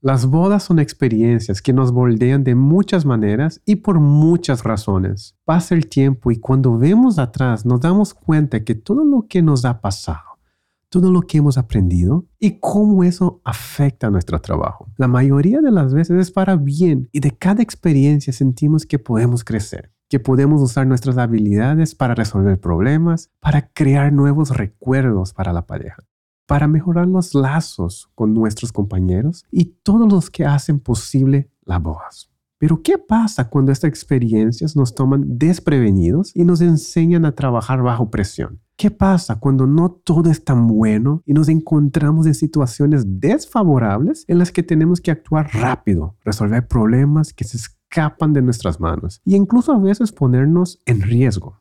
Las bodas son experiencias que nos moldean de muchas maneras y por muchas razones. Pasa el tiempo y cuando vemos atrás nos damos cuenta que todo lo que nos ha pasado, todo lo que hemos aprendido y cómo eso afecta a nuestro trabajo. La mayoría de las veces es para bien y de cada experiencia sentimos que podemos crecer, que podemos usar nuestras habilidades para resolver problemas, para crear nuevos recuerdos para la pareja para mejorar los lazos con nuestros compañeros y todos los que hacen posible la voz. Pero ¿qué pasa cuando estas experiencias nos toman desprevenidos y nos enseñan a trabajar bajo presión? ¿Qué pasa cuando no todo es tan bueno y nos encontramos en situaciones desfavorables en las que tenemos que actuar rápido, resolver problemas que se escapan de nuestras manos e incluso a veces ponernos en riesgo?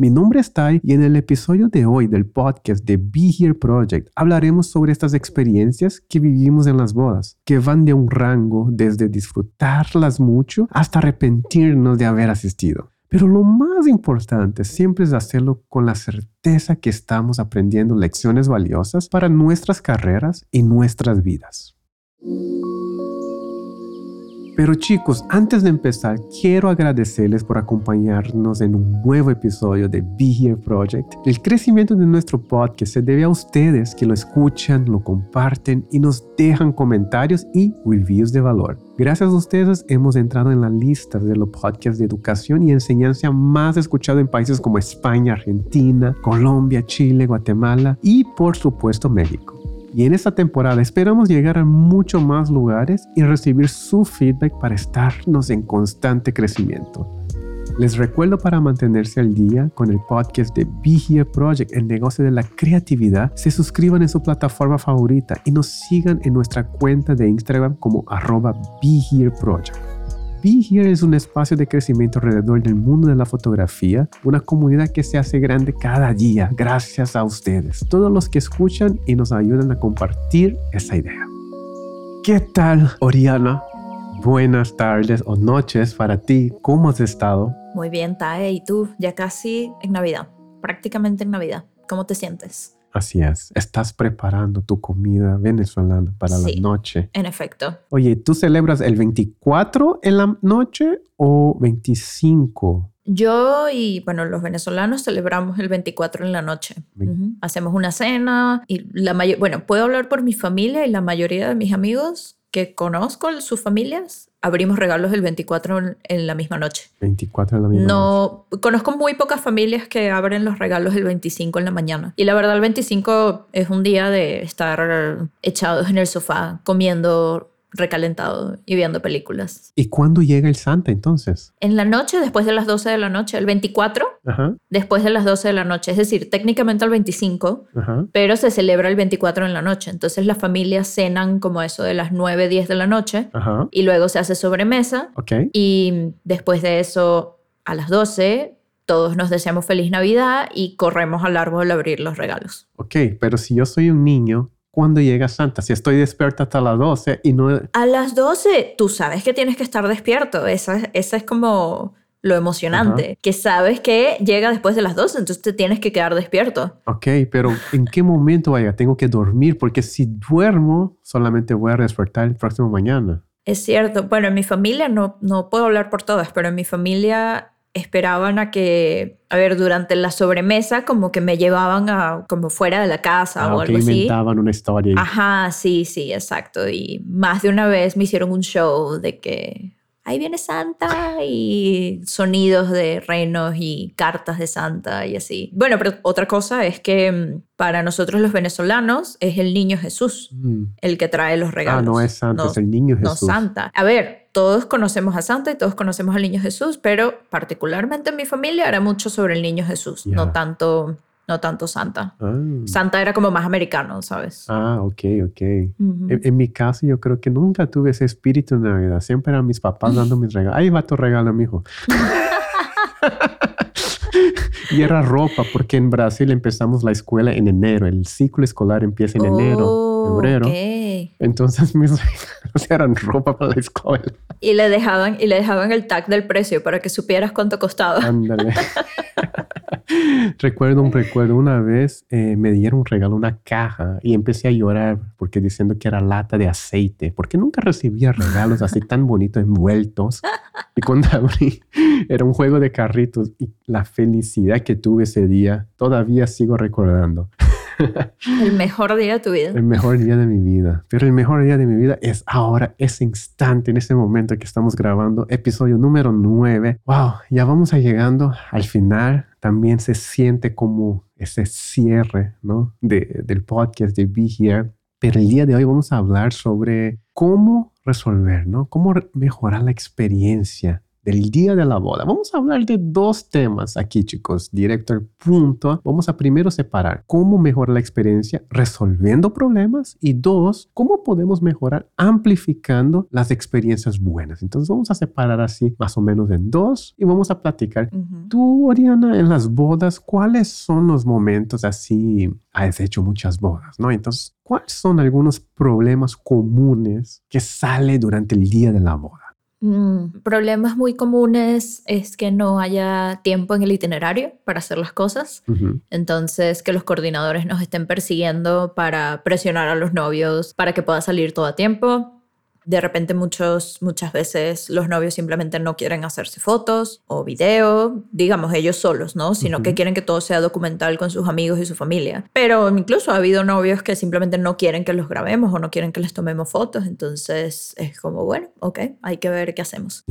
Mi nombre es Tai y en el episodio de hoy del podcast de Be Here Project hablaremos sobre estas experiencias que vivimos en las bodas, que van de un rango desde disfrutarlas mucho hasta arrepentirnos de haber asistido. Pero lo más importante siempre es hacerlo con la certeza que estamos aprendiendo lecciones valiosas para nuestras carreras y nuestras vidas. Pero chicos, antes de empezar, quiero agradecerles por acompañarnos en un nuevo episodio de Be Here Project. El crecimiento de nuestro podcast se debe a ustedes que lo escuchan, lo comparten y nos dejan comentarios y reviews de valor. Gracias a ustedes hemos entrado en la lista de los podcasts de educación y enseñanza más escuchados en países como España, Argentina, Colombia, Chile, Guatemala y por supuesto México. Y en esta temporada esperamos llegar a muchos más lugares y recibir su feedback para estarnos en constante crecimiento. Les recuerdo para mantenerse al día con el podcast de Be Here Project, el negocio de la creatividad, se suscriban en su plataforma favorita y nos sigan en nuestra cuenta de Instagram como arroba Be Here Project. Be Here es un espacio de crecimiento alrededor del mundo de la fotografía, una comunidad que se hace grande cada día gracias a ustedes, todos los que escuchan y nos ayudan a compartir esa idea. ¿Qué tal, Oriana? Buenas tardes o noches para ti. ¿Cómo has estado? Muy bien, Tae. ¿Y tú? Ya casi en Navidad, prácticamente en Navidad. ¿Cómo te sientes? Así es, estás preparando tu comida venezolana para la noche. En efecto. Oye, ¿tú celebras el 24 en la noche o 25? Yo y, bueno, los venezolanos celebramos el 24 en la noche. Hacemos una cena y la mayor, bueno, puedo hablar por mi familia y la mayoría de mis amigos que conozco, sus familias, abrimos regalos el 24 en la misma noche. 24 en la misma no, noche. Conozco muy pocas familias que abren los regalos el 25 en la mañana. Y la verdad, el 25 es un día de estar echados en el sofá comiendo recalentado y viendo películas. ¿Y cuándo llega el Santa entonces? En la noche, después de las 12 de la noche, el 24, después de las 12 de la noche, es decir, técnicamente el 25, pero se celebra el 24 en la noche. Entonces las familias cenan como eso de las 9, 10 de la noche y luego se hace sobremesa y después de eso a las 12 todos nos deseamos feliz Navidad y corremos al árbol a abrir los regalos. Ok, pero si yo soy un niño cuando llega Santa? Si estoy despierta hasta las 12 y no... A las 12 tú sabes que tienes que estar despierto. Esa, esa es como lo emocionante, que sabes que llega después de las 12, entonces te tienes que quedar despierto. Ok, pero ¿en qué momento vaya? Tengo que dormir porque si duermo solamente voy a despertar el próximo mañana. Es cierto. Bueno, en mi familia no, no puedo hablar por todas, pero en mi familia esperaban a que, a ver, durante la sobremesa como que me llevaban a como fuera de la casa ah, o algo así. inventaban una historia. Ajá, sí, sí, exacto. Y más de una vez me hicieron un show de que ahí viene Santa y sonidos de renos y cartas de Santa y así. Bueno, pero otra cosa es que mm, para nosotros los venezolanos es el niño Jesús mm. el que trae los regalos. Ah, no es Santa, es el niño Jesús. No Santa. A ver, todos conocemos a Santa y todos conocemos al niño Jesús, pero particularmente en mi familia era mucho sobre el niño Jesús, no tanto no tanto Santa. Ah. Santa era como más americano, ¿sabes? Ah, ok, ok. en, mi caso, yo creo que nunca tuve ese espíritu de Navidad. Siempre eran mis papás dando mis regalos. Ahí va tu regalo, mijo. y era ropa, porque en Brasil empezamos la escuela en enero. El ciclo escolar empieza en enero, oh, febrero. Entonces mis regalos eran ropa para la escuela. Y le dejaban, y le dejaban el tag del precio para que supieras cuánto costaba. Ándale. recuerdo un recuerdo, una vez eh, me dieron un regalo, una caja, y empecé a llorar porque diciendo que era lata de aceite, porque nunca recibía regalos así tan bonitos envueltos. Y cuando abrí, era un juego de carritos y la felicidad que tuve ese día, todavía sigo recordando. El mejor día de tu vida. El mejor día de mi vida. Pero el mejor día de mi vida es ahora, ese instante, en ese momento que estamos grabando, episodio número 9. Wow, ya vamos a llegando al final. También se siente como ese cierre, ¿no? De, del podcast de Be Here. Pero el día de hoy vamos a hablar sobre cómo resolver, ¿no? Cómo mejorar la experiencia el día de la boda. Vamos a hablar de dos temas aquí, chicos, directo al punto. Vamos a primero separar cómo mejorar la experiencia resolviendo problemas y dos, cómo podemos mejorar amplificando las experiencias buenas. Entonces vamos a separar así más o menos en dos y vamos a platicar. Tú, Oriana, en las bodas, ¿cuáles son los momentos así? Has hecho muchas bodas, ¿no? Entonces, ¿cuáles son algunos problemas comunes que sale durante el día de la boda? Mm, problemas muy comunes es que no haya tiempo en el itinerario para hacer las cosas. Entonces, que los coordinadores nos estén persiguiendo para presionar a los novios para que pueda salir todo a tiempo de repente muchos, muchas veces los novios simplemente no quieren hacerse fotos o video, digamos ellos solos, ¿no? Sino que quieren que todo sea documental con sus amigos y su familia. Pero incluso ha habido novios que simplemente no quieren que los grabemos o no quieren que les tomemos fotos. Entonces es como, bueno, ok, hay que ver qué hacemos.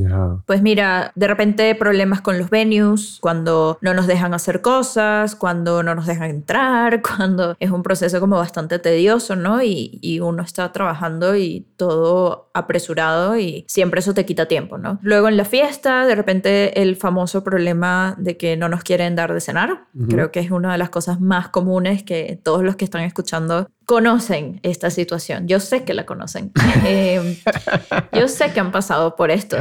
Pues mira, de repente problemas con los venues, cuando no nos dejan hacer cosas, cuando no nos dejan entrar, cuando es un proceso como bastante tedioso, ¿no? Y, y uno está trabajando y todo apresurado y siempre eso te quita tiempo, ¿no? Luego en la fiesta, de repente el famoso problema de que no nos quieren dar de cenar, creo que es una de las cosas más comunes que todos los que están escuchando conocen esta situación. Yo sé que la conocen. Em, yo sé que han pasado por esto.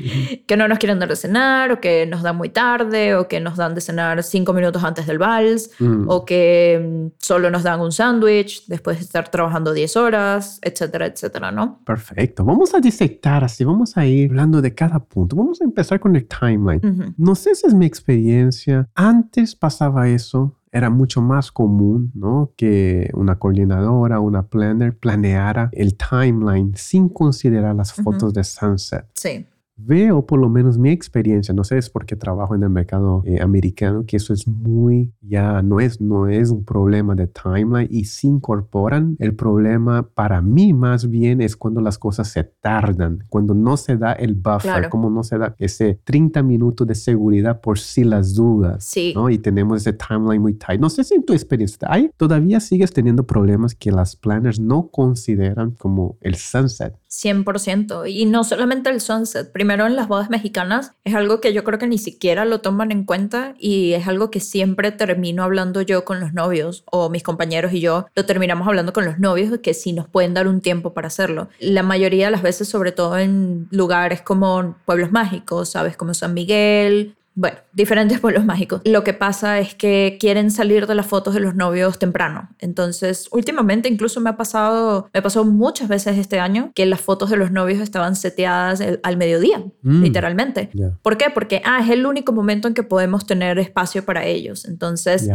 que no nos quieren dar de cenar, o que nos dan muy tarde, o que nos dan de cenar cinco minutos antes del vals, mm. o que em, solo nos dan un sándwich después de estar trabajando 10 horas, etcétera, etcétera, ¿no? Perfecto. Vamos a disectar así, vamos a ir hablando de cada punto. Vamos a empezar con el timeline. No sé si es mi experiencia. Antes pasaba eso era mucho más común, ¿no? Que una coordinadora, una planner planeara el timeline sin considerar las fotos de sunset. Sí veo por lo menos mi experiencia, no sé, es porque trabajo en el mercado eh, americano, que eso es muy, ya no es, no es un problema de timeline y se incorporan. El problema para mí más bien es cuando las cosas se tardan, cuando no se da el buffer, como no se da ese 30 minutos de seguridad por si las dudas, sí. ¿no? Y tenemos ese timeline muy tight. No sé si en tu experiencia, ¿hay, todavía sigues teniendo problemas que las planners no consideran como el sunset. 100%. Y no solamente el sunset, primero en las bodas mexicanas es algo que yo creo que ni siquiera lo toman en cuenta y es algo que siempre termino hablando yo con los novios o mis compañeros y yo lo terminamos hablando con los novios que si nos pueden dar un tiempo para hacerlo. La mayoría de las veces, sobre todo en lugares como pueblos mágicos, sabes, como San Miguel, bueno, diferentes pueblos mágicos. Lo que pasa es que quieren salir de las fotos de los novios temprano. Entonces, últimamente incluso me ha pasado, me pasó muchas veces este año que las fotos de los novios estaban seteadas al mediodía, mm. literalmente. ¿Por qué? Porque, ah, es el único momento en que podemos tener espacio para ellos. Entonces,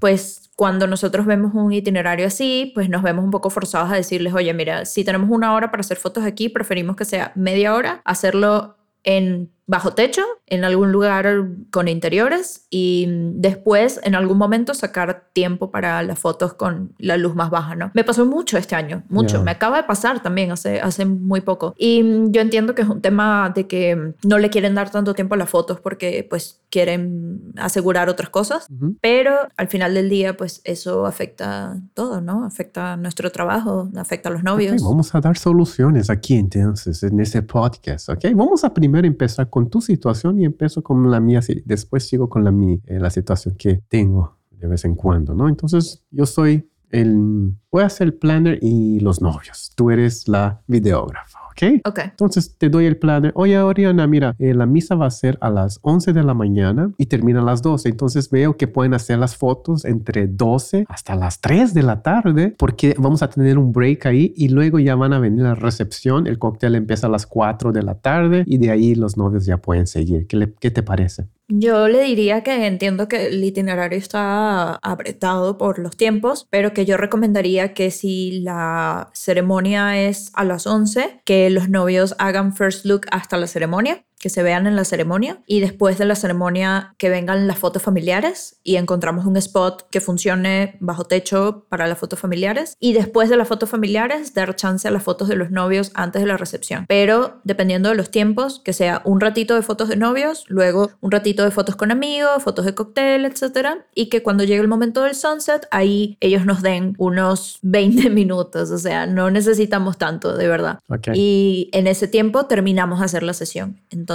pues cuando nosotros vemos un itinerario así, pues nos vemos un poco forzados a decirles, oye, mira, si tenemos una hora para hacer fotos aquí, preferimos que sea media hora, hacerlo en bajo techo, en algún lugar con interiores y después en algún momento sacar tiempo para las fotos con la luz más baja, ¿no? Me pasó mucho este año, mucho. Me acaba de pasar también hace, hace muy poco. Y yo entiendo que es un tema de que no le quieren dar tanto tiempo a las fotos porque pues quieren asegurar otras cosas, pero al final del día pues eso afecta todo, ¿no? Afecta nuestro trabajo, afecta a los novios. vamos a dar soluciones aquí entonces en ese podcast, ¿ok? Vamos a primero empezar con con tu situación y empiezo con la mía, después sigo con la mía, eh, la situación que tengo de vez en cuando, ¿no? Entonces yo soy el, voy a ser el planner y los novios, tú eres la videógrafa. ¿Ok? Entonces te doy el plan oye, Oriana, mira, eh, la misa va a ser a las 11 de la mañana y termina a las 12. Entonces veo que pueden hacer las fotos entre 12 hasta las 3 de la tarde porque vamos a tener un break ahí y luego ya van a venir a la recepción. El cóctel empieza a las 4 de la tarde y de ahí los novios ya pueden seguir. ¿Qué, qué te parece? Yo le diría que entiendo que el itinerario está apretado por los tiempos, pero que yo recomendaría que si la ceremonia es a las 11, que los novios hagan first look hasta la ceremonia que se vean en la ceremonia y después de la ceremonia que vengan las fotos familiares y encontramos un spot que funcione bajo techo para las fotos familiares y después de las fotos familiares dar chance a las fotos de los novios antes de la recepción. Pero dependiendo de los tiempos, que sea un ratito de fotos de novios, luego un ratito de fotos con amigos, fotos de cóctel, etcétera, y que cuando llegue el momento del sunset, ahí ellos nos den unos 20 minutos, o sea, no necesitamos tanto, de verdad. Y en ese tiempo terminamos de hacer la sesión. Entonces,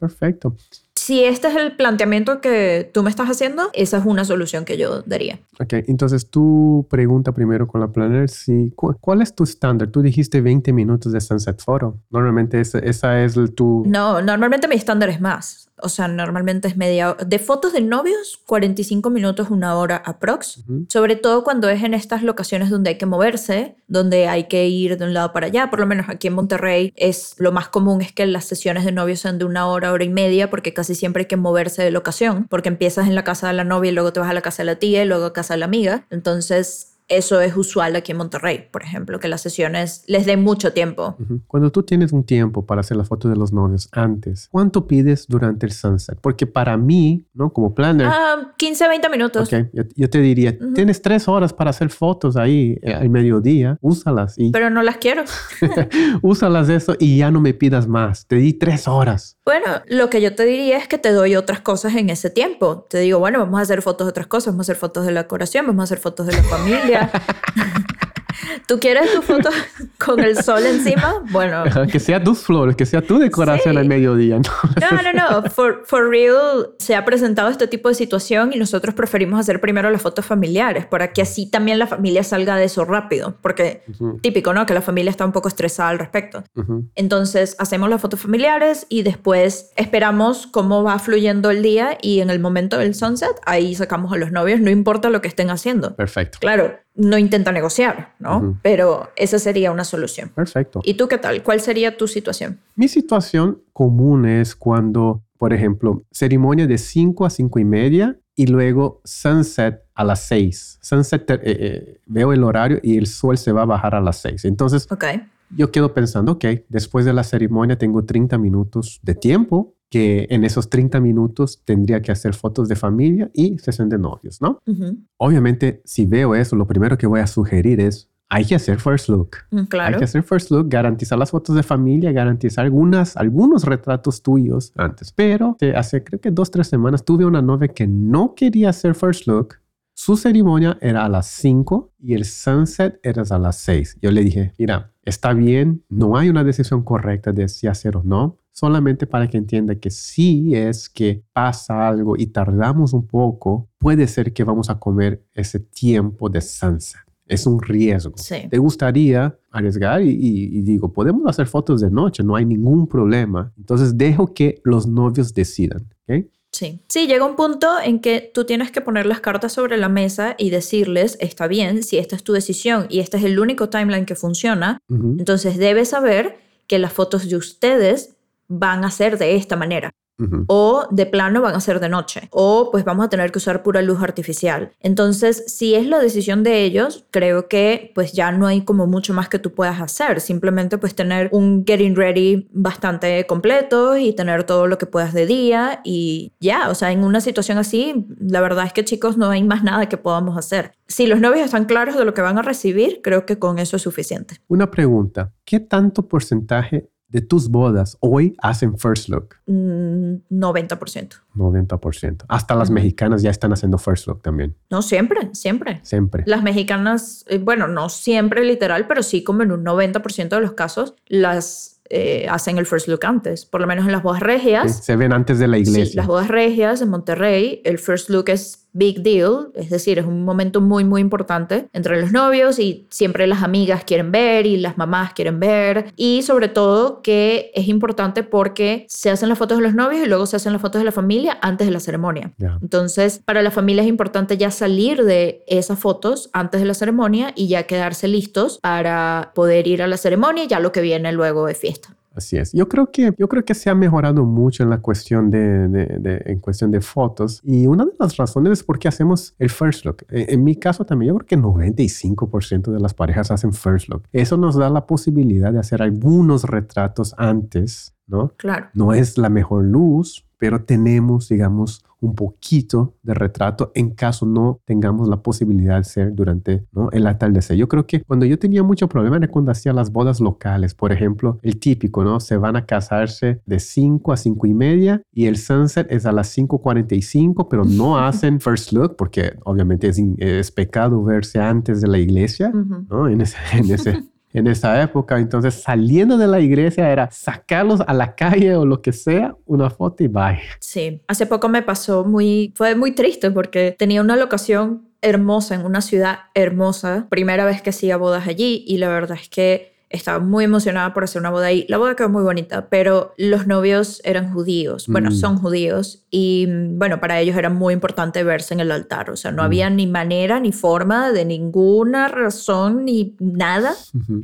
perfecto. Si este es el planteamiento que tú me estás haciendo, esa es una solución que yo daría. Ok, entonces tú pregunta primero con la planner si, ¿cuál es tu estándar? Tú dijiste 20 minutos de sunset photo. Normalmente esa, esa es tu... No, normalmente mi estándar es más. O sea, normalmente es media hora. De fotos de novios, 45 minutos, una hora aprox. Sobre todo cuando es en estas locaciones donde hay que moverse, donde hay que ir de un lado para allá. Por lo menos aquí en Monterrey es lo más común es que las sesiones de novios sean de una hora, hora y media, porque casi siempre hay que moverse de locación, porque empiezas en la casa de la novia y luego te vas a la casa de la tía y luego a casa de la amiga. Entonces eso es usual aquí en Monterrey, por ejemplo, que las sesiones les den mucho tiempo. Cuando tú tienes un tiempo para hacer la foto de los novios antes, ¿cuánto pides durante el sunset? Porque para mí, ¿no? Como planner... Ah, 15, 20 minutos. Ok, yo, te diría, tienes tres horas para hacer fotos ahí eh, al mediodía, úsalas. Y... Pero no las quiero. úsalas eso y ya no me pidas más. Te di tres horas. Bueno, lo que yo te diría es que te doy otras cosas en ese tiempo. Te digo, bueno, vamos a hacer fotos de otras cosas, vamos a hacer fotos de la decoración, vamos a hacer fotos de la familia yeah. ¿Tú quieres tu foto con el sol encima? Bueno. Que sea tus flores, que sea tu decoración al mediodía. ¿no? no, no, no. For, for, real se ha presentado este tipo de situación y nosotros preferimos hacer primero las fotos familiares para que así también la familia salga de eso rápido. Porque típico, ¿no? Que la familia está un poco estresada al respecto. Entonces hacemos las fotos familiares y después esperamos cómo va fluyendo el día y en el momento del sunset ahí sacamos a los novios, no importa lo que estén haciendo. Perfecto. Claro, no intenta negociar, ¿no? Pero esa sería una solución. Perfecto. ¿Y tú qué tal? ¿Cuál sería tu situación? Mi situación común es cuando, por ejemplo, ceremonia de 5 a 5 y media y luego sunset a las 6. Sunset, eh, eh, veo el horario y el sol se va a bajar a las 6. Entonces, okay. Yo quedo pensando, ok, después de la ceremonia tengo 30 minutos de tiempo que en esos 30 minutos tendría que hacer fotos de familia y sesión de novios, ¿no? Obviamente, si veo eso, lo primero que voy a sugerir es, hay que hacer first look. Mm, claro. Hay que hacer first look, garantizar las fotos de familia, garantizar algunas, algunos retratos tuyos antes. Pero hace creo que dos, tres semanas tuve una novia que no quería hacer first look. Su ceremonia era a las 5 y el sunset era a las 6. Yo le dije, mira, está bien, no hay una decisión correcta de si hacer o no, solamente para que entienda que si es que pasa algo y tardamos un poco, puede ser que vamos a comer ese tiempo de sunset. Es un riesgo. ¿Te gustaría arriesgar? Y, digo, podemos hacer fotos de noche, no hay ningún problema. Entonces dejo que los novios decidan. Sí. sí, llega un punto en que tú tienes que poner las cartas sobre la mesa y decirles, está bien, si esta es tu decisión y este es el único timeline que funciona, entonces debes saber que las fotos de ustedes van a ser de esta manera. O de plano van a ser de noche. O pues vamos a tener que usar pura luz artificial. Entonces, si es la decisión de ellos, creo que pues ya no hay como mucho más que tú puedas hacer. Simplemente pues tener un getting ready bastante completo y tener todo lo que puedas de día y ya, o sea, en una situación así, la verdad es que chicos no hay más nada que podamos hacer. Si los novios están claros de lo que van a recibir, creo que con eso es suficiente. Una pregunta, ¿qué tanto porcentaje de tus bodas hoy hacen first look? 90%. Mm, 90%. Hasta las mexicanas ya están haciendo first look también. No, siempre, siempre. Siempre. Las mexicanas, eh, bueno, no siempre literal, pero sí como en un 90% de los casos, las eh, hacen el first look antes, por lo menos en las bodas regias. se ven antes de la iglesia. Sí, las bodas regias en Monterrey, el first look es big deal, es decir, es un momento muy, muy importante entre los novios y siempre las amigas quieren ver y las mamás quieren ver y sobre todo que es importante porque se hacen las fotos de los novios y luego se hacen las fotos de la familia antes de la ceremonia. Entonces, para la familia es importante ya salir de esas fotos antes de la ceremonia y ya quedarse listos para poder ir a la ceremonia y ya lo que viene luego de fiesta. Así es. Yo creo que, yo creo que se ha mejorado mucho en la cuestión de, de, en cuestión de fotos. Y una de las razones es porque hacemos el first look. En, en mi caso también, yo creo que 95% de las parejas hacen first look. Eso nos da la posibilidad de hacer algunos retratos antes ¿no? Claro. No es la mejor luz, pero tenemos, digamos, un poquito de retrato en caso no tengamos la posibilidad de hacer durante ¿no? el atardecer. Yo creo que cuando yo tenía mucho problema era cuando hacía las bodas locales, por ejemplo, el típico, ¿no? Se van a casarse de 5 a 5 y media y el sunset es a las 5.45, pero no hacen first look porque obviamente es, pecado verse antes de la iglesia, ¿no? En ese, en ese en esa época. Entonces, saliendo de la iglesia era sacarlos a la calle o lo que sea, una foto y bye. Sí, hace poco me pasó muy, fue muy triste porque tenía una locación hermosa en una ciudad hermosa, primera vez que hacía bodas allí y la verdad es que estaba muy emocionada por hacer una boda ahí. La boda quedó muy bonita, pero los novios eran judíos, bueno, mm. son judíos, y bueno, para ellos era muy importante verse en el altar, o sea, no mm. había ni manera ni forma de ninguna razón ni nada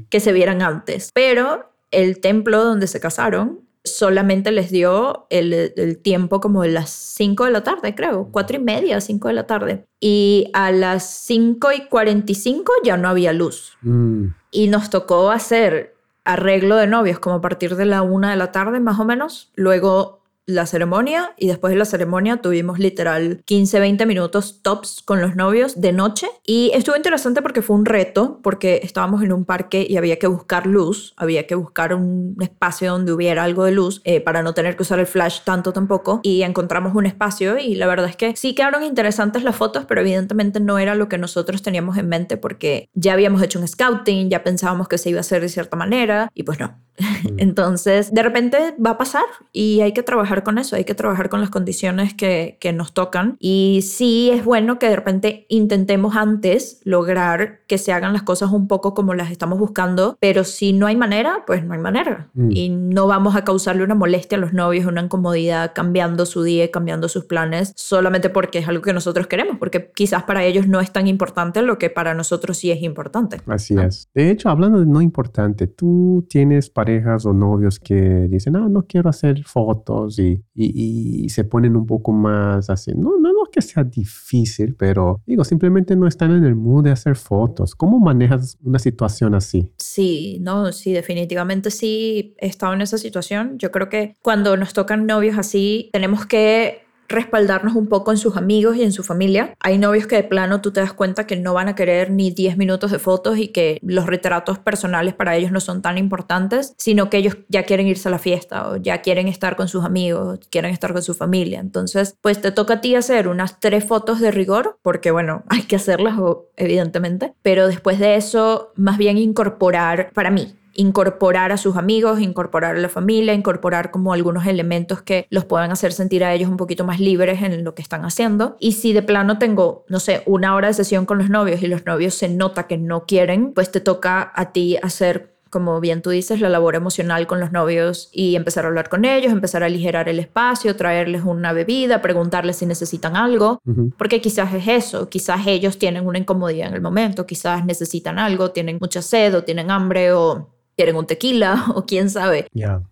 que se vieran antes. Pero el templo donde se casaron solamente les dio el, tiempo como de las 5 de la tarde, creo, 4 y media, 5 de la tarde. Y a las 5 y 45 ya no había luz. Mm. Y nos tocó hacer arreglo de novios como a partir de la 1 de la tarde más o menos. Luego la ceremonia y después de la ceremonia tuvimos literal 15, 20 minutos tops con los novios de noche y estuvo interesante porque fue un reto porque estábamos en un parque y había que buscar luz, había que buscar un espacio donde hubiera algo de luz eh, para no tener que usar el flash tanto tampoco y encontramos un espacio y la verdad es que sí quedaron interesantes las fotos pero evidentemente no era lo que nosotros teníamos en mente porque ya habíamos hecho un scouting, ya pensábamos que se iba a hacer de cierta manera y pues no. Mm. Entonces de repente va a pasar y hay que trabajar con eso, hay que trabajar con las condiciones que, que nos tocan. Y sí es bueno que de repente intentemos antes lograr que se hagan las cosas un poco como las estamos buscando, pero si no hay manera, pues no hay manera. Mm. Y no vamos a causarle una molestia a los novios, una incomodidad cambiando su día, cambiando sus planes, solamente porque es algo que nosotros queremos, porque quizás para ellos no es tan importante lo que para nosotros sí es importante. Así es. De hecho, hablando de no importante, tú tienes parejas o novios que dicen, ah, no quiero hacer fotos y y, se ponen un poco más así. No, no, no que sea difícil, pero digo, simplemente no están en el mood de hacer fotos. ¿Cómo manejas una situación así? Sí, no, sí, definitivamente sí he estado en esa situación. Yo creo que cuando nos tocan novios así, tenemos que respaldarnos un poco en sus amigos y en su familia. Hay novios que de plano tú te das cuenta que no van a querer ni 10 minutos de fotos y que los retratos personales para ellos no son tan importantes, sino que ellos ya quieren irse a la fiesta o ya quieren estar con sus amigos, quieren estar con su familia. Entonces, pues te toca a ti hacer unas tres fotos de rigor, porque bueno, hay que hacerlas evidentemente, pero después de eso, más bien incorporar, para mí, incorporar a sus amigos, incorporar a la familia, incorporar como algunos elementos que los puedan hacer sentir a ellos un poquito más libres en lo que están haciendo. Y si de plano tengo, no sé, una hora de sesión con los novios y los novios se nota que no quieren, pues te toca a ti hacer como bien tú dices, la labor emocional con los novios y empezar a hablar con ellos, empezar a aligerar el espacio, traerles una bebida, preguntarles si necesitan algo, porque quizás es eso, quizás ellos tienen una incomodidad en el momento, quizás necesitan algo, tienen mucha sed o tienen hambre o quieren un tequila o quién sabe.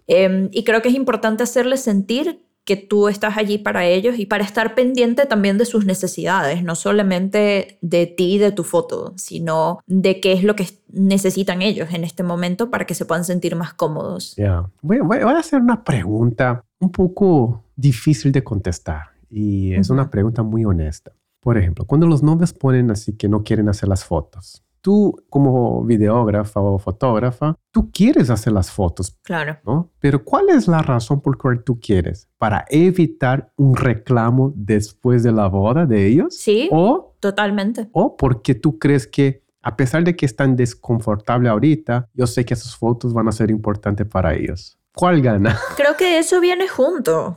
Em, y creo que es importante hacerles sentir que tú estás allí para ellos y para estar pendiente también de sus necesidades, no solamente de ti y de tu foto, sino de qué es lo que necesitan ellos en este momento para que se puedan sentir más cómodos. Voy, voy, a hacer una pregunta un poco difícil de contestar y es una pregunta muy honesta. Por ejemplo, cuando los novios ponen así que no quieren hacer las fotos, tú como videógrafa o fotógrafa, tú quieres hacer las fotos. Claro. ¿no? Pero ¿cuál es la razón por la cual tú quieres? ¿Para evitar un reclamo después de la boda de ellos? Sí. O totalmente. O porque tú crees que a pesar de que están desconfortable ahorita, yo sé que esas fotos van a ser importantes para ellos. ¿Cuál gana? Creo que eso viene junto.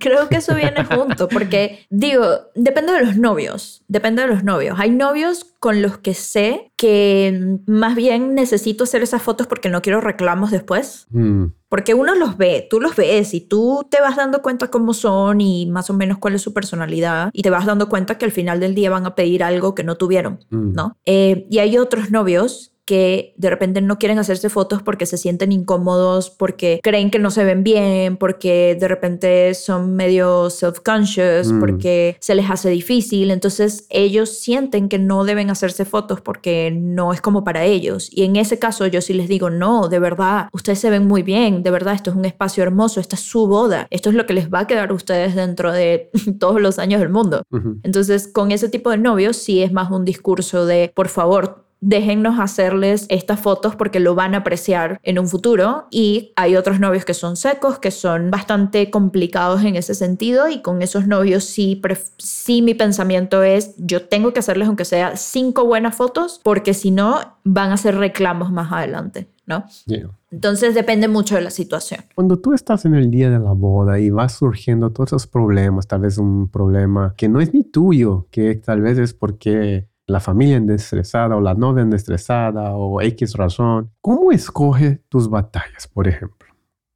Creo que eso viene junto, porque digo, depende de los novios, depende de los novios. Hay novios con los que sé que más bien necesito hacer esas fotos porque no quiero reclamos después. Mm. Porque uno los ve, tú los ves y tú te vas dando cuenta cómo son y más o menos cuál es su personalidad y te vas dando cuenta que al final del día van a pedir algo que no tuvieron, mm. ¿no? Eh, y hay otros novios que de repente no quieren hacerse fotos porque se sienten incómodos, porque creen que no se ven bien, porque de repente son medio self-conscious, mm. porque se les hace difícil. Entonces ellos sienten que no deben hacerse fotos porque no es como para ellos. Y en ese caso yo sí les digo, no, de verdad, ustedes se ven muy bien, de verdad, esto es un espacio hermoso, esta es su boda, esto es lo que les va a quedar a ustedes dentro de todos los años del mundo. Entonces con ese tipo de novios sí es más un discurso de, por favor, déjennos hacerles estas fotos porque lo van a apreciar en un futuro. Y hay otros novios que son secos, que son bastante complicados en ese sentido. Y con esos novios sí, sí mi pensamiento es, yo tengo que hacerles aunque sea cinco buenas fotos, porque si no, van a hacer reclamos más adelante. ¿no? Entonces depende mucho de la situación. Cuando tú estás en el día de la boda y vas surgiendo todos esos problemas, tal vez un problema que no es ni tuyo, que tal vez es porque la familia anda estresada o la novia anda estresada o X razón. ¿Cómo escoge tus batallas, por ejemplo?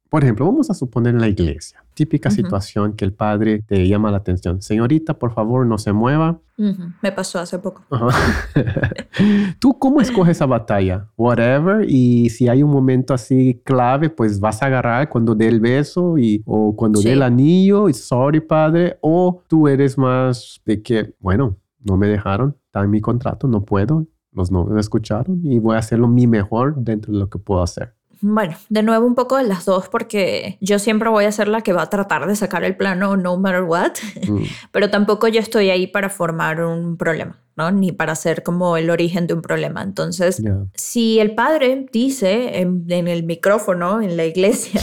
Por ejemplo, vamos a suponer en la iglesia, típica situación que el padre te llama la atención. Señorita, por favor, no se mueva. Me pasó hace poco. ¿Tú cómo escoges esa batalla? Whatever. Y si hay un momento así clave, pues vas a agarrar cuando dé el beso y, o cuando dé el anillo. Y sorry, padre. O tú eres más de que, bueno, no me dejaron, está en mi contrato, no puedo, los novios escucharon y voy a hacerlo mi mejor dentro de lo que puedo hacer. Bueno, de nuevo un poco de las dos porque yo siempre voy a ser la que va a tratar de sacar el plano no matter what, mm. pero tampoco yo estoy ahí para formar un problema. ¿no? Ni para ser como el origen de un problema. Entonces, si el padre dice en, en, el micrófono, en la iglesia,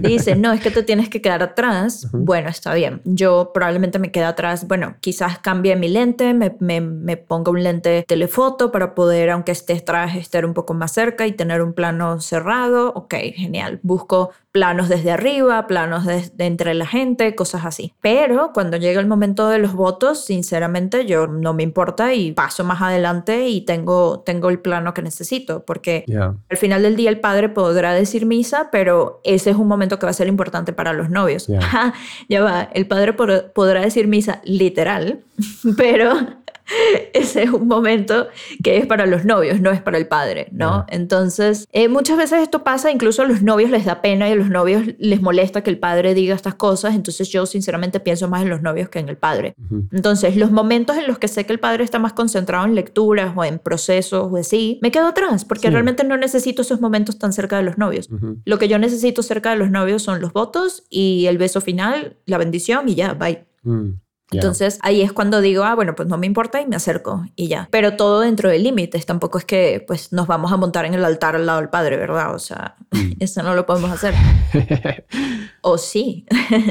dice, no, es que te tienes que quedar atrás, bueno, está bien. Yo probablemente me quede atrás, bueno, quizás cambie mi lente, me, me, me ponga un lente telefoto para poder, aunque esté atrás, estar un poco más cerca y tener un plano cerrado. Ok, genial. Busco planos desde arriba, planos de, entre la gente, cosas así. Pero cuando llega el momento de los votos, sinceramente yo no me importa y paso más adelante y tengo, tengo el plano que necesito, porque al final del día el padre podrá decir misa, pero ese es un momento que va a ser importante para los novios. ya va, el padre podrá decir misa literal, pero ese es un momento que es para los novios, no es para el padre, ¿no? Entonces, eh, muchas veces esto pasa, incluso a los novios les da pena y a los novios les molesta que el padre diga estas cosas, entonces yo sinceramente pienso más en los novios que en el padre. Entonces, los momentos en los que sé que el padre está más concentrado en lecturas o en procesos o así, me quedo atrás, porque realmente no necesito esos momentos tan cerca de los novios. Lo que yo necesito cerca de los novios son los votos y el beso final, la bendición y ya, bye. Mm. Entonces ahí es cuando digo, ah, bueno, pues no me importa y me acerco y ya. Pero todo dentro de límites, tampoco es que pues nos vamos a montar en el altar al lado del Padre, ¿verdad? O sea, mm. eso no lo podemos hacer. o sí.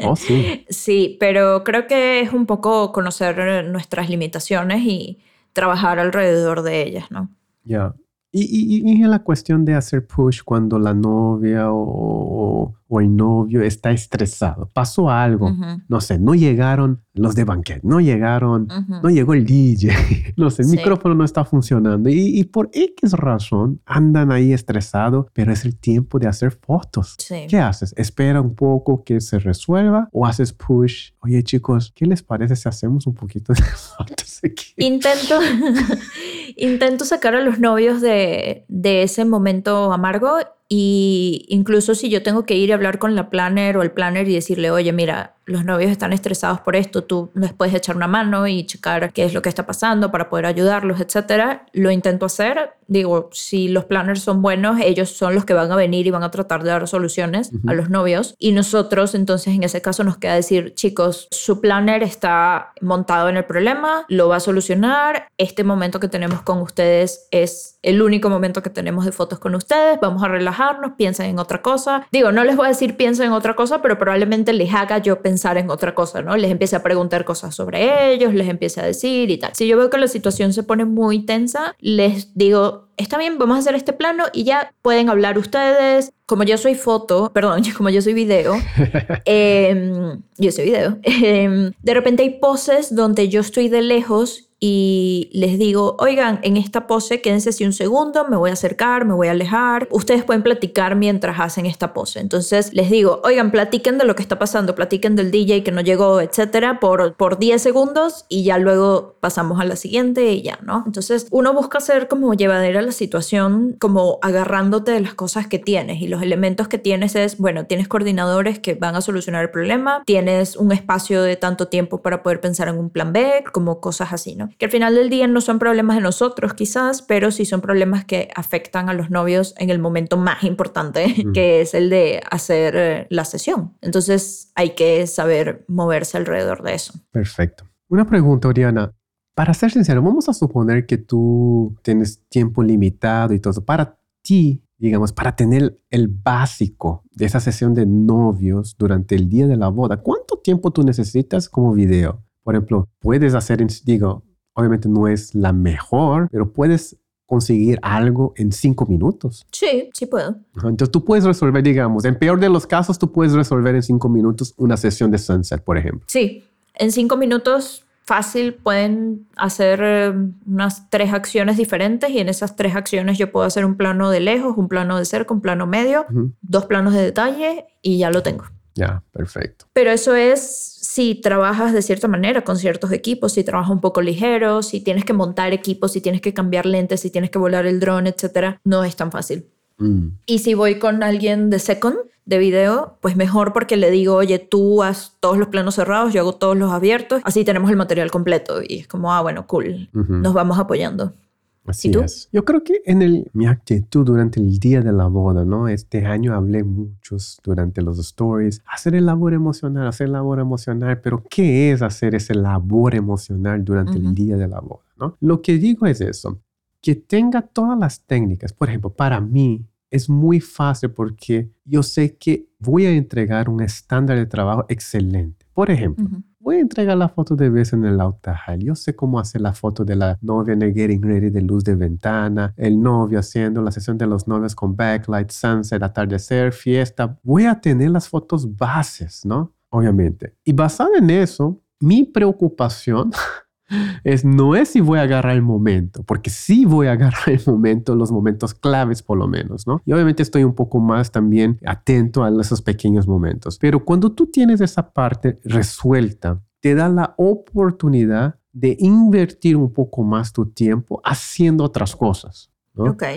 O sí. sí, pero creo que es un poco conocer nuestras limitaciones y trabajar alrededor de ellas, ¿no? Ya. Y, y, y, en la cuestión de hacer push cuando la novia o, o el novio está estresado, pasó algo, no sé, no llegaron los de banquet, no llegaron, no llegó el DJ, no sé, el micrófono no está funcionando y, por X razón andan ahí estresados, pero es el tiempo de hacer fotos. ¿Qué haces? ¿Espera un poco que se resuelva o haces push? Oye chicos, ¿qué les parece si hacemos un poquito de fotos aquí? Intento, intento sacar a los novios de, de ese momento amargo y incluso si yo tengo que ir a hablar con la planner o el planner y decirle, oye, mira, los novios están estresados por esto, tú les puedes echar una mano y checar qué es lo que está pasando para poder ayudarlos, etcétera. Lo intento hacer. Digo, si los planners son buenos, ellos son los que van a venir y van a tratar de dar soluciones a los novios. Y nosotros, entonces, en ese caso, nos queda decir, chicos, su planner está montado en el problema, lo va a solucionar. Este momento que tenemos con ustedes es el único momento que tenemos de fotos con ustedes. Vamos a relajarnos, piensen en otra cosa. Digo, no les voy a decir piensen en otra cosa, pero probablemente les haga yo pensar en otra cosa, ¿no? Les empiece a preguntar cosas sobre ellos, les empiece a decir y tal. Si yo veo que la situación se pone muy tensa, les digo, está bien, vamos a hacer este plano y ya pueden hablar ustedes. Como yo soy foto, perdón, como yo soy video, eh, yo soy video, em, de repente hay poses donde yo estoy de lejos y les digo, oigan, en esta pose quédense así un segundo, me voy a acercar, me voy a alejar. Ustedes pueden platicar mientras hacen esta pose. Entonces les digo, oigan, platiquen de lo que está pasando, platiquen del DJ que no llegó, etcétera, por, por 10 segundos y ya luego pasamos a la siguiente y ya, ¿no? Entonces uno busca ser como llevadera la situación, como agarrándote de las cosas que tienes y los elementos que tienes es, bueno, tienes coordinadores que van a solucionar el problema, tienes un espacio de tanto tiempo para poder pensar en un plan B, como cosas así, ¿no? Que al final del día no son problemas de nosotros quizás, pero sí son problemas que afectan a los novios en el momento más importante, que es el de hacer eh, la sesión. Entonces hay que saber moverse alrededor de eso. Perfecto. Una pregunta, Oriana. Para ser sincero, vamos a suponer que tú tienes tiempo limitado y todo. Para ti, digamos, para tener el básico de esa sesión de novios durante el día de la boda, ¿cuánto tiempo tú necesitas como video? Por ejemplo, puedes hacer, digo, obviamente no es la mejor, pero puedes conseguir algo en cinco minutos. Sí, sí puedo. Entonces tú puedes resolver, digamos, en peor de los casos, tú puedes resolver en cinco minutos una sesión de sunset, por ejemplo. Sí, en cinco minutos fácil pueden hacer eh, unas tres acciones diferentes y en esas tres acciones yo puedo hacer un plano de lejos, un plano de cerca, un plano medio, dos planos de detalle y ya lo tengo. Ya, perfecto. Pero eso es si trabajas de cierta manera con ciertos equipos, si trabajas un poco ligero, si tienes que montar equipos, si tienes que cambiar lentes, si tienes que volar el dron, etcétera, no es tan fácil. Mm. Y si voy con alguien de second, de video, pues mejor porque le digo, oye, tú haz todos los planos cerrados, yo hago todos los abiertos, así tenemos el material completo. Y es como, ah, bueno, cool, nos vamos apoyando. Así es. Yo creo que en el, mi actitud durante el día de la boda, ¿no? Este año hablé muchos durante los stories. Hacer el labor emocional, hacer labor emocional. Pero ¿qué es hacer ese labor emocional durante el día de la boda, ¿no? Lo que digo es eso. Que tenga todas las técnicas. Por ejemplo, para mí es muy fácil porque yo sé que voy a entregar un estándar de trabajo excelente. Por ejemplo, voy a entregar la foto de beso en el altar. Yo sé cómo hacer la foto de la novia en el getting ready de luz de ventana, el novio haciendo la sesión de los novios con backlight, sunset, atardecer, fiesta. Voy a tener las fotos bases, ¿no? Obviamente. Y basado en eso, mi preocupación es no es si voy a agarrar el momento, porque sí voy a agarrar el momento, los momentos claves por lo menos, ¿no? Y obviamente estoy un poco más también atento a esos pequeños momentos. Pero cuando tú tienes esa parte resuelta, te da la oportunidad de invertir un poco más tu tiempo haciendo otras cosas.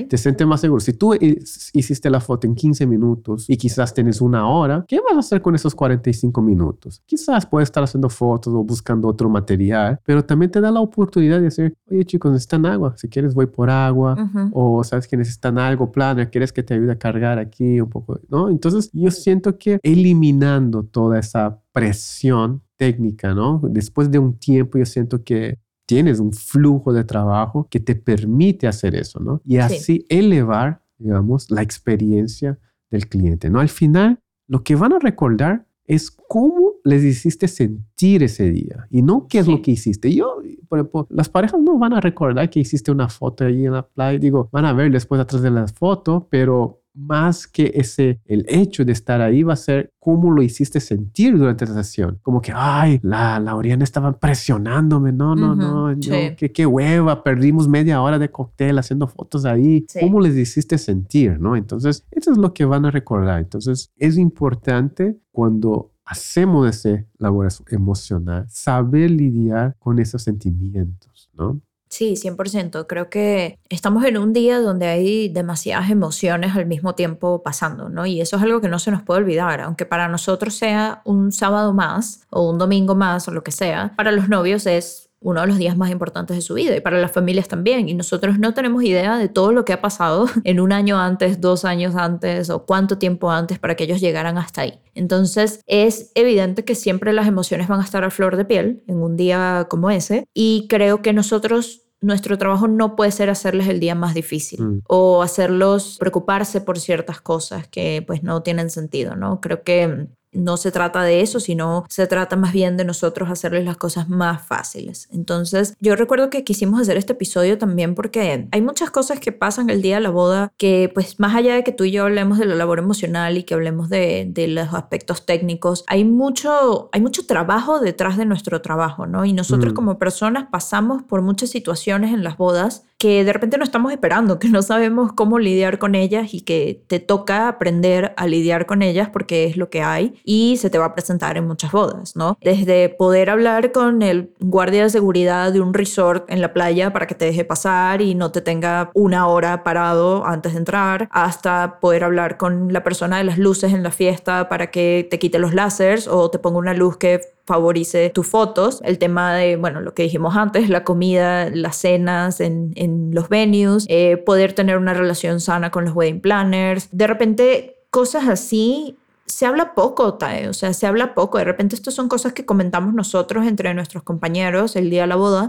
Te sientes más seguro. Si tú hiciste la foto en 15 minutos y quizás tienes una hora, ¿qué vas a hacer con esos 45 minutos? Quizás puedes estar haciendo fotos o buscando otro material, pero también te da la oportunidad de decir, oye chicos, necesitan agua. Si quieres voy por agua o sabes que necesitan algo, plano, quieres que te ayude a cargar aquí un poco, ¿no? Entonces yo siento que eliminando toda esa presión técnica, ¿no? Después de un tiempo yo siento que tienes un flujo de trabajo que te permite hacer eso, ¿no? Y así elevar, digamos, la experiencia del cliente, ¿no? Al final, lo que van a recordar es cómo les hiciste sentir ese día y no qué es lo que hiciste. Yo, por ejemplo, las parejas no van a recordar que hiciste una foto allí en la playa, digo, van a ver después atrás de la foto, pero más que ese, el hecho de estar ahí va a ser cómo lo hiciste sentir durante la sesión. Como que, ay, la, la Oriana estaba presionándome. No, no, no, qué, qué, hueva, perdimos media hora de cóctel haciendo fotos ahí. ¿Cómo les hiciste sentir? ¿no? Entonces, eso es lo que van a recordar. Entonces, es importante cuando hacemos ese labor emocional, saber lidiar con esos sentimientos, ¿no? Sí, 100%. Creo que estamos en un día donde hay demasiadas emociones al mismo tiempo pasando, ¿no? Y eso es algo que no se nos puede olvidar, aunque para nosotros sea un sábado más o un domingo más o lo que sea, para los novios es uno de los días más importantes de su vida y para las familias también. Y nosotros no tenemos idea de todo lo que ha pasado en un año antes, dos años antes o cuánto tiempo antes para que ellos llegaran hasta ahí. Entonces es evidente que siempre las emociones van a estar a flor de piel en un día como ese y creo que nosotros nuestro trabajo no puede ser hacerles el día más difícil mm. o hacerlos preocuparse por ciertas cosas que pues no tienen sentido, ¿no? Creo que no se trata de eso, sino se trata más bien de nosotros hacerles las cosas más fáciles. Entonces, yo recuerdo que quisimos hacer este episodio también porque hay muchas cosas que pasan el día de la boda que, pues, más allá de que tú y yo hablemos de la labor emocional y que hablemos de, de los aspectos técnicos, hay mucho, hay mucho trabajo detrás de nuestro trabajo, ¿no? Y nosotros mm. como personas pasamos por muchas situaciones en las bodas que de repente no estamos esperando, que no sabemos cómo lidiar con ellas y que te toca aprender a lidiar con ellas porque es lo que hay y se te va a presentar en muchas bodas, ¿no? Desde poder hablar con el guardia de seguridad de un resort en la playa para que te deje pasar y no te tenga una hora parado antes de entrar, hasta poder hablar con la persona de las luces en la fiesta para que te quite los láseres o te ponga una luz que favorice tus fotos. El tema de, bueno, lo que dijimos antes, la comida, las cenas en, en los venues, eh, poder tener una relación sana con los wedding planners. De repente, cosas así se habla poco, Tae, o sea, se habla poco. De repente, estas son cosas que comentamos nosotros entre nuestros compañeros el día de la boda,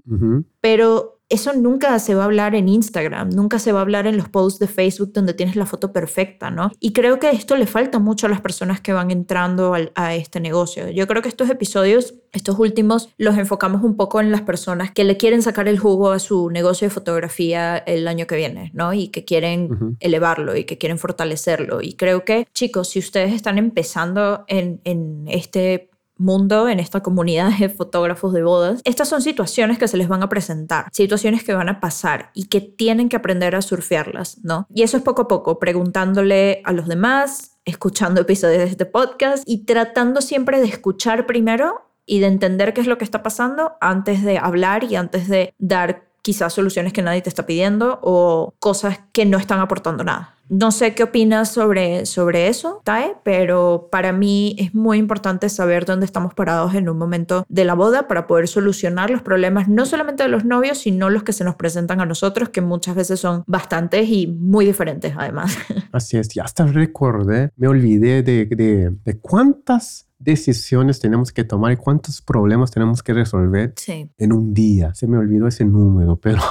pero eso nunca se va a hablar en Instagram, nunca se va a hablar en los posts de Facebook donde tienes la foto perfecta, ¿no? Y creo que esto le falta mucho a las personas que van entrando a este negocio. Yo creo que estos episodios, estos últimos, los enfocamos un poco en las personas que le quieren sacar el jugo a su negocio de fotografía el año que viene, ¿no? Y que quieren elevarlo y que quieren fortalecerlo. Y creo que, chicos, si ustedes están empezando en, en este mundo, en esta comunidad de fotógrafos de bodas, estas son situaciones que se les van a presentar, situaciones que van a pasar y que tienen que aprender a surfearlas, ¿no? Y eso es poco a poco, preguntándole a los demás, escuchando episodios de este podcast y tratando siempre de escuchar primero y de entender qué es lo que está pasando antes de hablar y antes de dar quizás soluciones que nadie te está pidiendo o cosas que no están aportando nada. No sé qué opinas sobre, sobre eso, Tae, pero para mí es muy importante saber dónde estamos parados en un momento de la boda para poder solucionar los problemas, no solamente de los novios, sino los que se nos presentan a nosotros, que muchas veces son bastantes y muy diferentes además. Así es, ya hasta recordé, me olvidé de, de, de cuántas decisiones tenemos que tomar y cuántos problemas tenemos que resolver en un día. Se me olvidó ese número, pero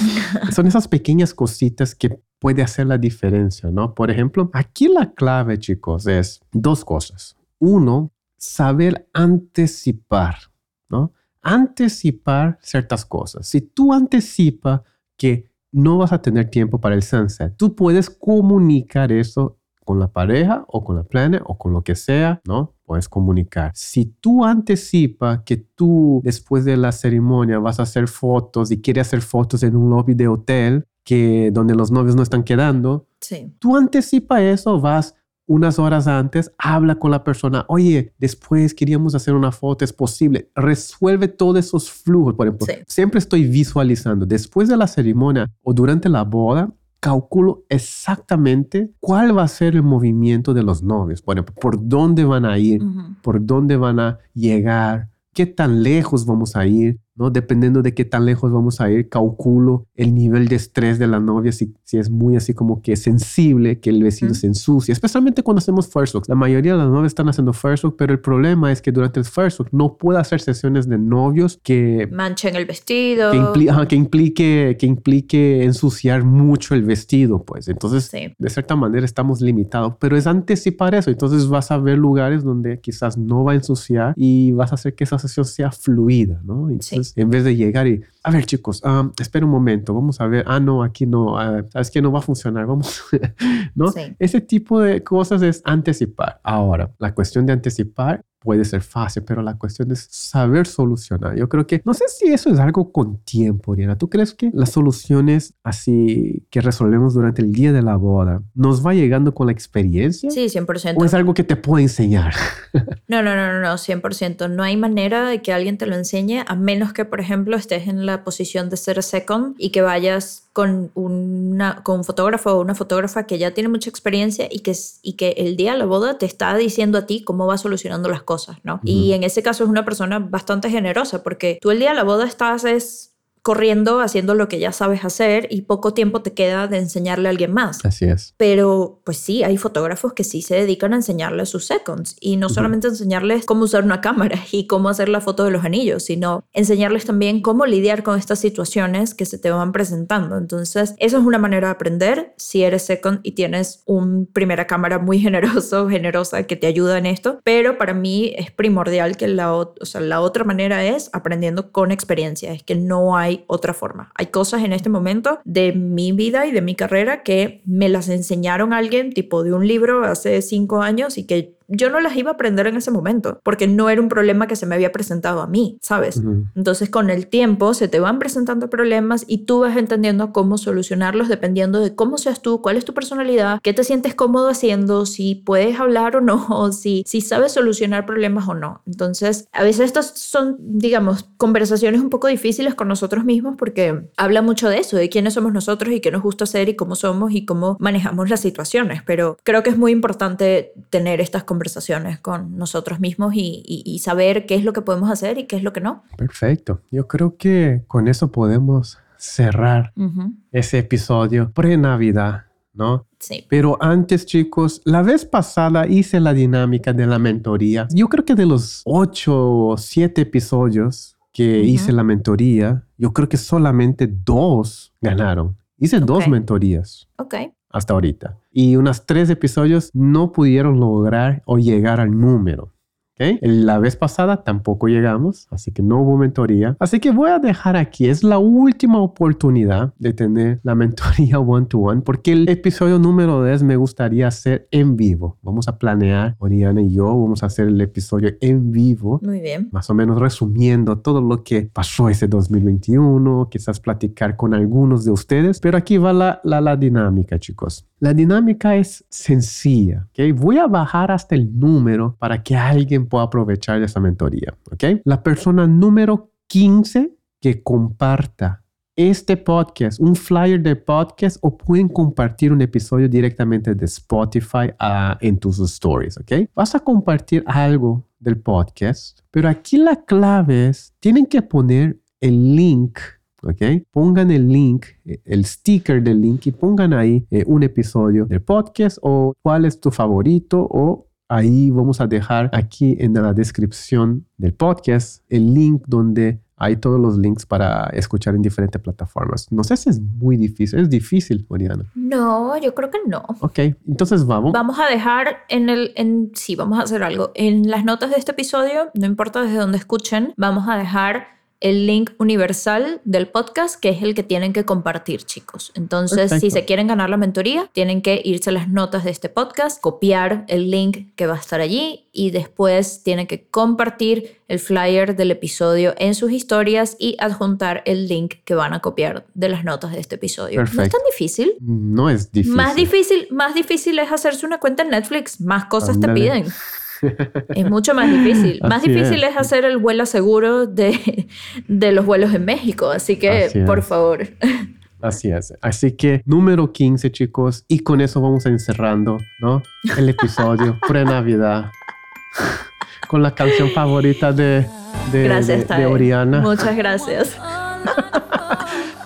son esas pequeñas cositas que puede hacer la diferencia, ¿no? Por ejemplo, aquí la clave, chicos, es dos cosas. Uno, saber anticipar, ¿no? Anticipar ciertas cosas. Si tú anticipas que no vas a tener tiempo para el sunset, tú puedes comunicar eso con la pareja o con la planner o con lo que sea, ¿no? Puedes comunicar. Si tú anticipas que tú después de la ceremonia vas a hacer fotos y quieres hacer fotos en un lobby de hotel que donde los novios no están quedando, sí. tú anticipa eso, vas unas horas antes, habla con la persona, oye, después queríamos hacer una foto, es posible, resuelve todos esos flujos, por ejemplo. Siempre estoy visualizando, después de la ceremonia o durante la boda, calculo exactamente cuál va a ser el movimiento de los novios, por ejemplo, por dónde van a ir, por dónde van a llegar, qué tan lejos vamos a ir, Dependiendo de qué tan lejos vamos a ir, calculo el nivel de estrés de la novia, si, si es muy así como que sensible, que el vestido se ensucia, especialmente cuando hacemos first looks. La mayoría de las novias están haciendo first look, pero el problema es que durante el first look no puedo hacer sesiones de novios que... Manchen el vestido. Que, implique, que implique ensuciar mucho el vestido, pues. Entonces, de cierta manera estamos limitados, pero es anticipar eso. Entonces vas a ver lugares donde quizás no va a ensuciar y vas a hacer que esa sesión sea fluida, ¿no? Entonces, en vez de a ver chicos, um, espera un momento, vamos a ver, ah, no, aquí no, uh, sabes que no va a funcionar, vamos, ¿no? Ese tipo de cosas es anticipar. Ahora, la cuestión de anticipar puede ser fácil, pero la cuestión es saber solucionar. Yo creo que, no sé si eso es algo con tiempo, Diana. ¿Tú crees que las soluciones así que resolvemos durante el día de la boda nos va llegando con la experiencia? Sí, 100%. ¿O es algo que te puede enseñar? no, no, no, no, 100%. No hay manera de que alguien te lo enseñe a menos que, por ejemplo, estés en la posición de ser second y que vayas con, una, con un fotógrafo o una fotógrafa que ya tiene mucha experiencia y que, y que el día de la boda te está diciendo a ti cómo va solucionando las cosas, ¿no? Y en ese caso es una persona bastante generosa porque tú el día de la boda estás es corriendo haciendo lo que ya sabes hacer y poco tiempo te queda de enseñarle a alguien más. Así es. Pero pues sí, hay fotógrafos que sí se dedican a enseñarle a sus seconds y no solamente enseñarles cómo usar una cámara y cómo hacer la foto de los anillos, sino enseñarles también cómo lidiar con estas situaciones que se te van presentando. Entonces, eso es una manera de aprender si eres second y tienes un primera cámara muy generoso, generosa que te ayuda en esto, pero para mí es primordial que la, o sea, la otra manera es aprendiendo con experiencia, es que no hay otra forma. Hay cosas en este momento de mi vida y de mi carrera que me las enseñaron alguien tipo de un libro hace cinco años y que yo no las iba a aprender en ese momento, porque no era un problema que se me había presentado a mí, ¿sabes? Entonces con el tiempo se te van presentando problemas y tú vas entendiendo cómo solucionarlos dependiendo de cómo seas tú, cuál es tu personalidad, qué te sientes cómodo haciendo, si puedes hablar o no, o si, si sabes solucionar problemas o no. Entonces, a veces estas son, digamos, conversaciones un poco difíciles con nosotros mismos porque habla mucho de eso, de quiénes somos nosotros y qué nos gusta hacer y cómo somos y cómo manejamos las situaciones, pero creo que es muy importante tener estas conversaciones conversaciones con nosotros mismos y, saber qué es lo que podemos hacer y qué es lo que no. Perfecto. Yo creo que con eso podemos cerrar ese episodio pre-Navidad, ¿no? Sí. Pero antes, chicos, la vez pasada hice la dinámica de la mentoría. Yo creo que de los ocho o siete episodios que hice la mentoría, yo creo que solamente dos ganaron. Hice dos mentorías. Ok hasta ahorita. Y unos tres episodios no pudieron lograr o llegar al número. La vez pasada tampoco llegamos, así que no hubo mentoría. Así que voy a dejar aquí, es la última oportunidad de tener la mentoría one-to-one, porque el episodio número 10 me gustaría hacer en vivo. Vamos a planear, Oriana y yo, vamos a hacer el episodio en vivo. Muy bien. Más o menos resumiendo todo lo que pasó ese 2021, quizás platicar con algunos de ustedes, pero aquí va la, la, la dinámica, chicos. La dinámica es sencilla, ¿ok? Voy a bajar hasta el número para que alguien pueda aprovechar esa mentoría, ¿ok? La persona número 15 que comparta este podcast, un flyer de podcast o pueden compartir un episodio directamente de Spotify ah, en tus stories, ¿ok? Vas a compartir algo del podcast, pero aquí la clave es, tienen que poner el link ¿ok? Pongan el link, eh, el sticker del link y pongan ahí eh, un episodio del podcast o cuál es tu favorito o ahí vamos a dejar aquí en la descripción del podcast el link donde hay todos los links para escuchar en diferentes plataformas. No sé si es muy difícil. ¿Es difícil, Oriana? No, yo creo que no. Ok, entonces vamos. Vamos a dejar en el... En, sí, vamos a hacer algo. En las notas de este episodio, no importa desde dónde escuchen, vamos a dejar el link universal del podcast, que es el que tienen que compartir, chicos. Entonces, si se quieren ganar la mentoría, tienen que irse a las notas de este podcast, copiar el link que va a estar allí y después tienen que compartir el flyer del episodio en sus historias y adjuntar el link que van a copiar de las notas de este episodio. No es tan difícil. No es difícil. Más difícil, más difícil es hacerse una cuenta en Netflix. Más cosas te piden. Es mucho más difícil. más difícil es. hacer el vuelo seguro de, de los vuelos en México. Así que, por favor. Así es. Así que número 15, chicos. Y con eso vamos encerrando, ¿no? El episodio pre-Navidad. con la canción favorita de, de, de Oriana. Muchas gracias.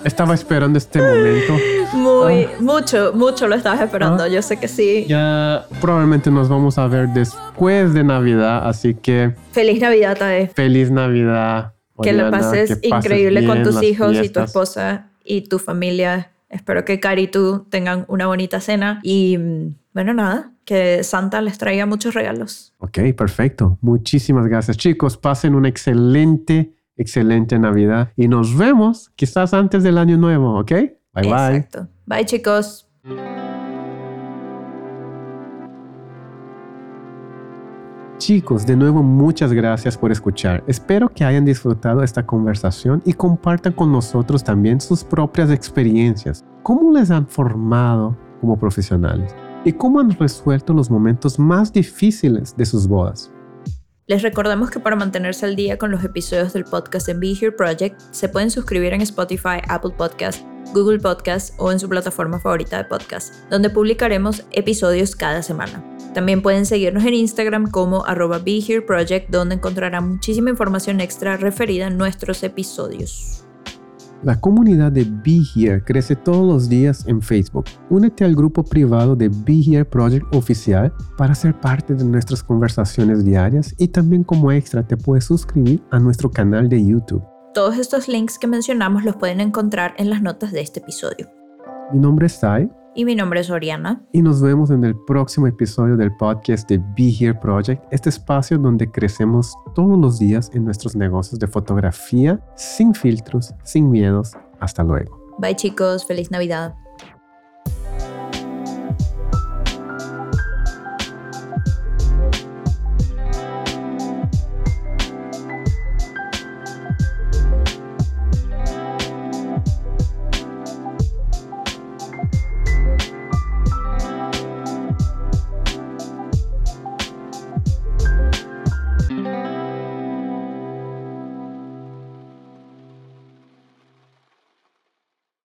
Estaba esperando este momento. Muy, ah. mucho, mucho lo estabas esperando. Ah. Yo sé que sí. Ya probablemente nos vamos a ver después de Navidad, así que. Feliz Navidad, Tae. Feliz Navidad. que la pases, increíble con tus hijos y tu esposa y tu familia. Espero que Cari y tú tengan una bonita cena y bueno, nada, que Santa les traiga muchos regalos. Ok, perfecto. Muchísimas gracias. Chicos, pasen un excelente excelente Navidad y nos vemos quizás antes del año nuevo, ¿ok? Bye bye. Exacto. Bye chicos. Chicos, de nuevo muchas gracias por escuchar. Espero que hayan disfrutado esta conversación y compartan con nosotros también sus propias experiencias. ¿Cómo les han formado como profesionales? ¿Y cómo han resuelto los momentos más difíciles de sus bodas? Les recordamos que para mantenerse al día con los episodios del podcast en Be Here Project, se pueden suscribir en Spotify, Apple Podcast, Google Podcast o en su plataforma favorita de podcast, donde publicaremos episodios cada semana. También pueden seguirnos en Instagram como arroba Be Here Project, donde encontrarán muchísima información extra referida a nuestros episodios. La comunidad de Be Here crece todos los días en Facebook. Únete al grupo privado de Be Here Project oficial para ser parte de nuestras conversaciones diarias y también como extra te puedes suscribir a nuestro canal de YouTube. Todos estos links que mencionamos los pueden encontrar en las notas de este episodio. Mi nombre es Sai. Y mi nombre es Oriana. Y nos vemos en el próximo episodio del podcast de Be Here Project, este espacio donde crecemos todos los días en nuestros negocios de fotografía, sin filtros, sin miedos. Hasta luego. Bye chicos, feliz Navidad.